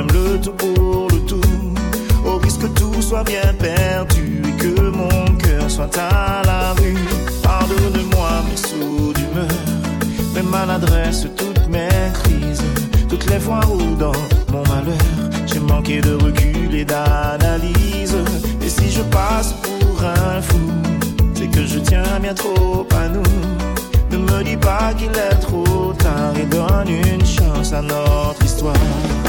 même le tout pour le tout, au risque que tout soit bien perdu et que mon cœur soit à la rue. Pardonne-moi mes sauts d'humeur, mes maladresses, toutes mes crises, toutes les fois où dans mon malheur, j'ai manqué de recul et d'analyse. Et si je passe pour un fou, c'est que je tiens bien trop à nous. Ne me dis pas qu'il est trop tard et donne une chance à notre histoire.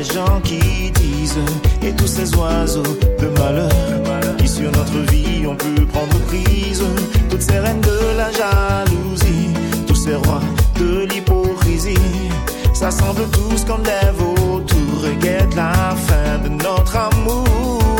les gens qui disent et tous ces oiseaux de malheur qui sur notre vie ont pu prendre prise. Toutes ces reines de la jalousie, tous ces rois de l'hypocrisie, ça semble tous qu'on lève autour et guette la fin de notre amour.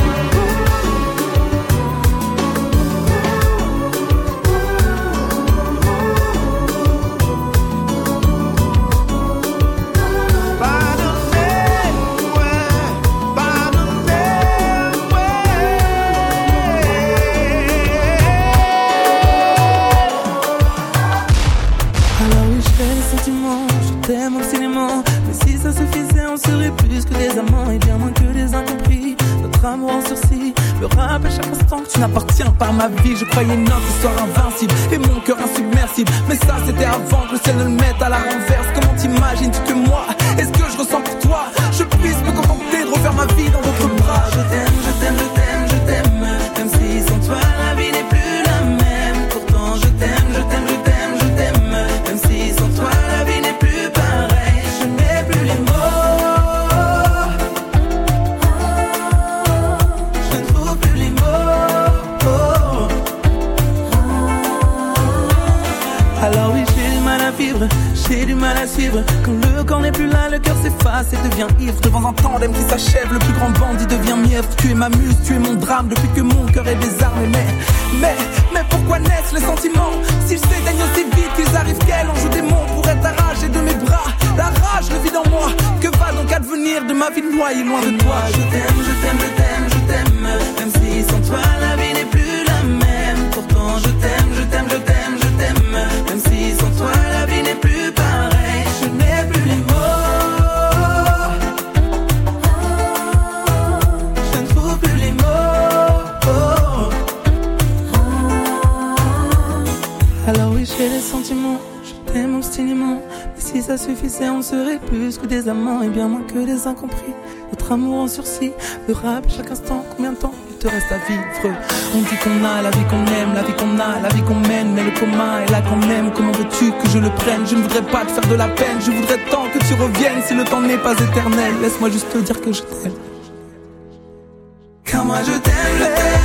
Plus que des amants et bien moins que des incompris. Notre amour en sursis me rappelle chaque instant que tu n'appartiens pas à ma vie. Je croyais notre histoire invincible et mon cœur insubmersible. Mais ça, c'était avant que le ciel ne le mette à la renverse. Comment t'imagines-tu que moi Est-ce que je ressens pour toi? Je puisse me contenter de refaire ma vie dans d'autres bras. Je. Quand le corps n'est plus là, le cœur s'efface et devient ivre. Devant un tandem qui s'achève, le plus grand bandit devient mièvre. Tu es ma muse, tu es mon drame, depuis que mon cœur est désarmé. Mais, mais, mais pourquoi naissent les sentiments? S'ils s'éteignent aussi vite qu'ils arrivent qu'elle, en joue des mots pour être arraché de mes bras. La rage le vide en moi. Que va donc advenir de ma vie noyée? Loin de toi Je t'aime, je t'aime, je t'aime, je t'aime. Même si sans toi la vie n'est plus la même. Pourtant je t'aime, je t'aime, je t'aime, je t'aime. Même si sans toi la vie n'est plus pareille. si ça suffisait, on serait plus que des amants et bien moins que des incompris. Notre amour en sursis, le rap chaque instant, combien de temps il te reste à vivre? On dit qu'on a la vie qu'on aime, la vie qu'on a, la vie qu'on mène, mais le coma est là qu'on aime. Comment veux-tu que je le prenne? Je ne voudrais pas te faire de la peine, je voudrais tant que tu reviennes si le temps n'est pas éternel. Laisse-moi juste te dire que je t'aime. Car moi je t'aime.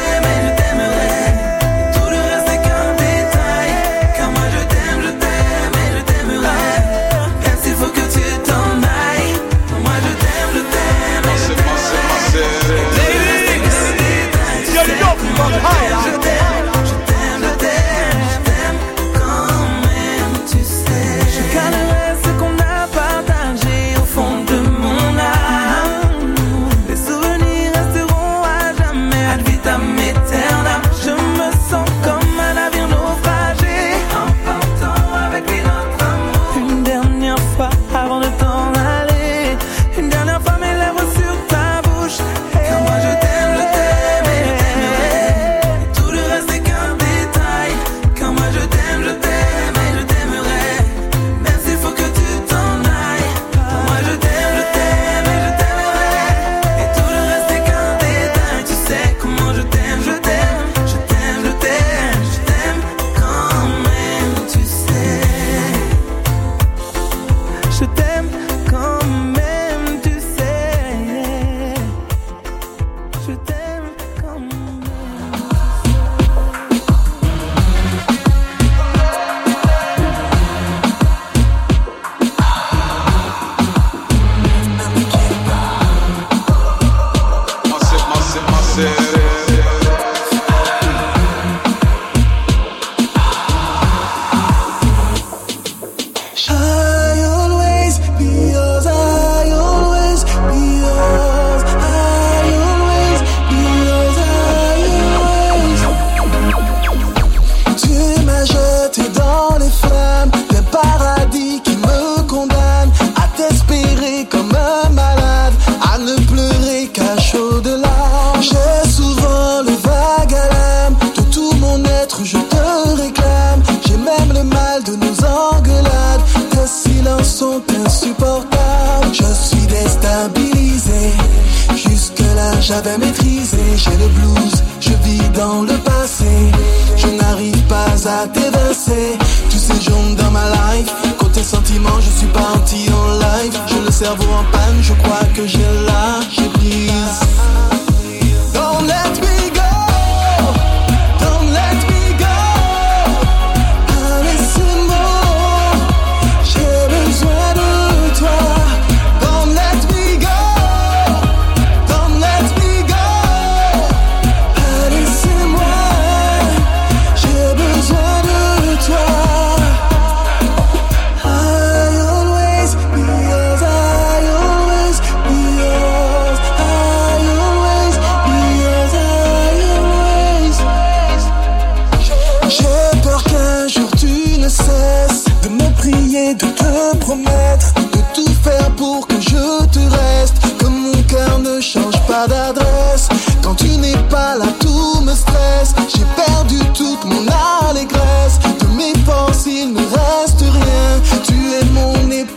Tu m'as jeté dans les flammes, des paradis qui me condamnent à t'espérer comme un malade, à ne pleurer qu'à chaud de l'âme. J'ai souvent le vague à l'âme, de tout mon être je te... j'avais maîtrisé. J'ai le blues, je vis dans le passé. Je n'arrive pas à t'évincer, tu séjournes dans ma life. Côté sentiment, je suis parti en live. J'ai le cerveau en panne,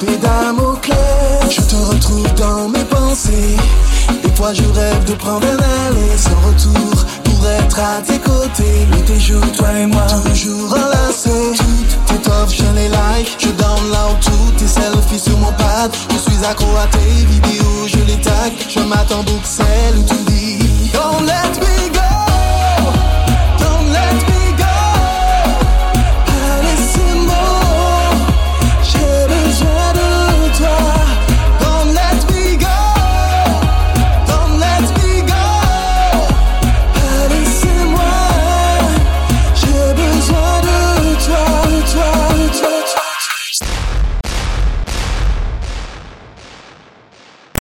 épée Damoclès. Je te retrouve dans mes pensées. Des fois, je rêve de prendre un aller sans retour pour être à tes côtés. Nuit et jour, toi et moi, toujours enlacés. Toutes tes offres, je les like. Je download toutes tes selfies sur mon pad. Je suis accro à tes vidéos, je les tag. Je m'attends Bruxelles ou